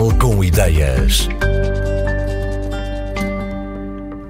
Portugal com Ideias.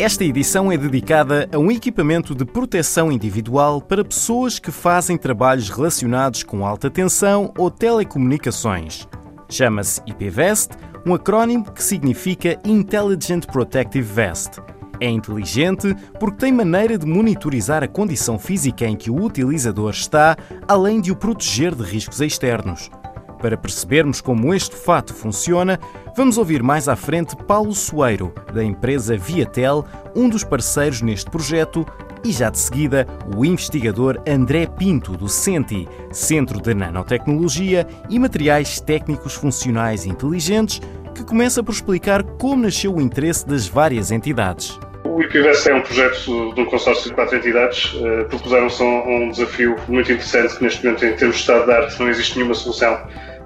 Esta edição é dedicada a um equipamento de proteção individual para pessoas que fazem trabalhos relacionados com alta tensão ou telecomunicações. Chama-se IPVest, um acrónimo que significa Intelligent Protective Vest. É inteligente porque tem maneira de monitorizar a condição física em que o utilizador está, além de o proteger de riscos externos. Para percebermos como este fato funciona, vamos ouvir mais à frente Paulo Soeiro, da empresa Viatel, um dos parceiros neste projeto, e já de seguida o investigador André Pinto, do CENTI, Centro de Nanotecnologia e Materiais Técnicos Funcionais Inteligentes, que começa por explicar como nasceu o interesse das várias entidades. O IPVS é um projeto de um consórcio de quatro entidades. Uh, Propuseram-se um, um, desafio muito interessante que neste momento, em termos de estado de arte, não existe nenhuma solução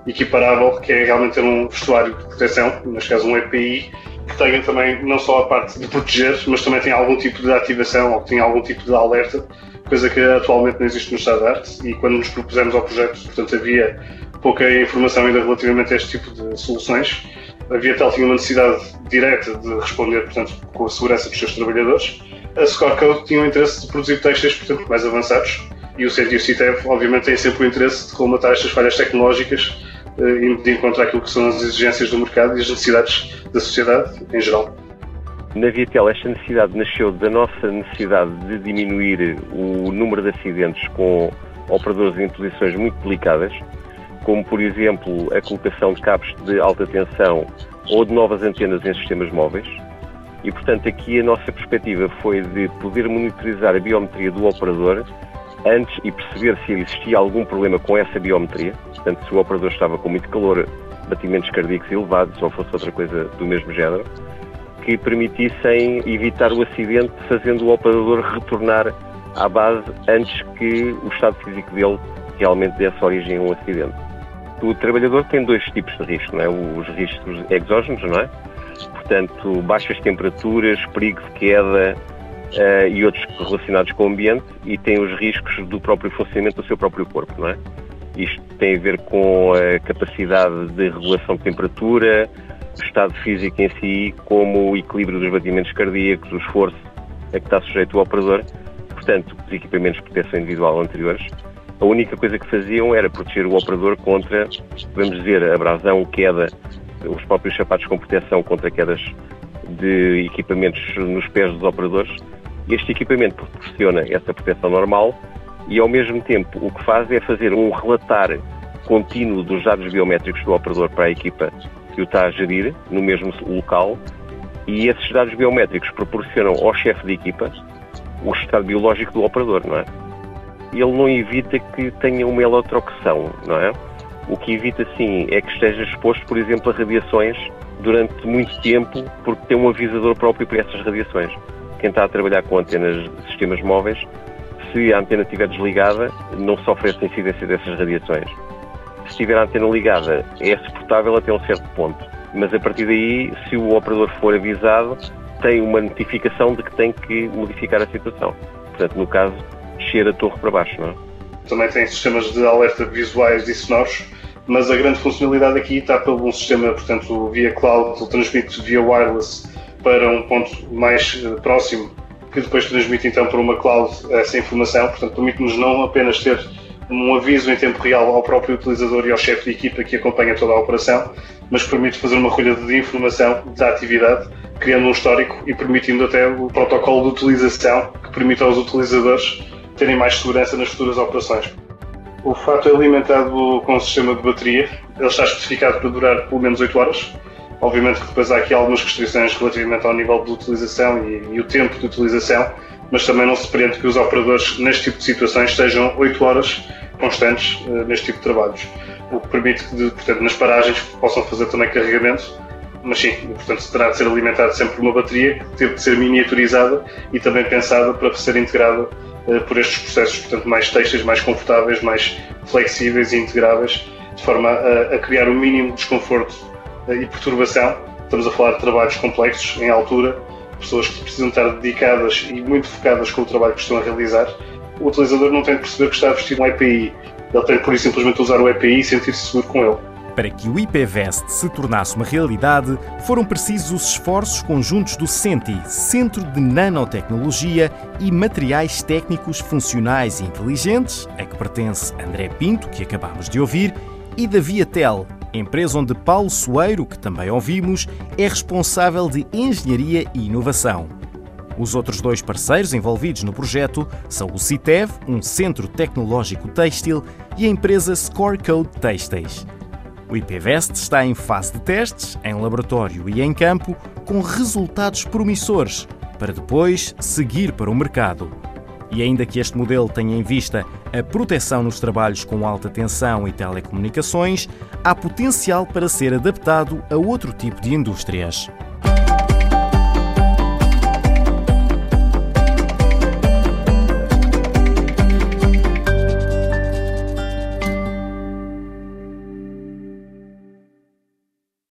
equiparável, que é realmente ter um vestuário de proteção, neste caso um EPI, que tenha também não só a parte de proteger, mas também tem algum tipo de ativação ou que tenha algum tipo de alerta, coisa que atualmente não existe no estado de arte. E quando nos propusemos ao projeto, portanto, havia pouca informação ainda relativamente a este tipo de soluções a Viatel tinha uma necessidade direta de responder, portanto, com a segurança dos seus trabalhadores. A Scorecode tinha o interesse de produzir textos, portanto, mais avançados. E o CET e obviamente, têm sempre o interesse de colmatar estas falhas tecnológicas eh, e de encontrar aquilo que são as exigências do mercado e as necessidades da sociedade em geral. Na Viatel, esta necessidade nasceu da nossa necessidade de diminuir o número de acidentes com operadores em posições muito delicadas como por exemplo a colocação de cabos de alta tensão ou de novas antenas em sistemas móveis. E portanto aqui a nossa perspectiva foi de poder monitorizar a biometria do operador antes e perceber se existia algum problema com essa biometria, portanto se o operador estava com muito calor, batimentos cardíacos elevados ou fosse outra coisa do mesmo género, que permitissem evitar o acidente fazendo o operador retornar à base antes que o estado físico dele realmente desse origem a um acidente. O trabalhador tem dois tipos de risco, não é? Os riscos exógenos, não é? Portanto, baixas temperaturas, perigo de queda uh, e outros relacionados com o ambiente e tem os riscos do próprio funcionamento do seu próprio corpo, não é? Isto tem a ver com a capacidade de regulação de temperatura, o estado físico em si, como o equilíbrio dos batimentos cardíacos, o esforço a que está sujeito o operador. Portanto, os equipamentos de proteção individual anteriores a única coisa que faziam era proteger o operador contra, vamos dizer, abrasão, queda, os próprios sapatos com proteção contra quedas de equipamentos nos pés dos operadores. Este equipamento proporciona essa proteção normal e, ao mesmo tempo, o que faz é fazer um relatar contínuo dos dados biométricos do operador para a equipa que o está a gerir no mesmo local e esses dados biométricos proporcionam ao chefe de equipa o estado biológico do operador, não é? ele não evita que tenha uma eletrocução, não é? O que evita, sim, é que esteja exposto, por exemplo, a radiações durante muito tempo, porque tem um avisador próprio para essas radiações. Quem está a trabalhar com antenas de sistemas móveis, se a antena estiver desligada, não sofre essa incidência dessas radiações. Se estiver a antena ligada, é suportável até um certo ponto. Mas a partir daí, se o operador for avisado, tem uma notificação de que tem que modificar a situação. Portanto, no caso, descer a torre para baixo, não é? Também tem sistemas de alerta visuais e sonoros, mas a grande funcionalidade aqui está pelo um sistema, portanto, via cloud, transmite via wireless para um ponto mais eh, próximo, que depois transmite então para uma cloud essa informação, portanto, permite-nos não apenas ter um aviso em tempo real ao próprio utilizador e ao chefe de equipa que acompanha toda a operação, mas permite fazer uma recolha de informação da atividade, criando um histórico e permitindo até o protocolo de utilização que permite aos utilizadores terem mais segurança nas futuras operações. O fato é alimentado com um sistema de bateria, ele está especificado para durar pelo menos 8 horas. Obviamente que depois há aqui algumas restrições relativamente ao nível de utilização e, e o tempo de utilização, mas também não se pretende que os operadores neste tipo de situações estejam 8 horas constantes uh, neste tipo de trabalhos. O que permite que, portanto, nas paragens possam fazer também carregamento, mas sim, portanto, terá de ser alimentado sempre por uma bateria que teve de ser miniaturizada e também pensada para ser integrada eh, por estes processos, portanto, mais textos, mais confortáveis, mais flexíveis e integráveis, de forma a, a criar o mínimo de desconforto e perturbação. Estamos a falar de trabalhos complexos, em altura, pessoas que precisam estar dedicadas e muito focadas com o trabalho que estão a realizar. O utilizador não tem que perceber que está a vestir um EPI, ele tem por simplesmente, usar o EPI e sentir-se seguro com ele. Para que o IPVest se tornasse uma realidade, foram precisos os esforços conjuntos do CENTI, Centro de Nanotecnologia e Materiais Técnicos Funcionais e Inteligentes, a que pertence André Pinto, que acabamos de ouvir, e da Viatel, empresa onde Paulo Soeiro, que também ouvimos, é responsável de engenharia e inovação. Os outros dois parceiros envolvidos no projeto são o CITEV, um centro tecnológico têxtil, e a empresa Scorecode Têxteis. O IPVest está em fase de testes, em laboratório e em campo, com resultados promissores, para depois seguir para o mercado. E ainda que este modelo tenha em vista a proteção nos trabalhos com alta tensão e telecomunicações, há potencial para ser adaptado a outro tipo de indústrias.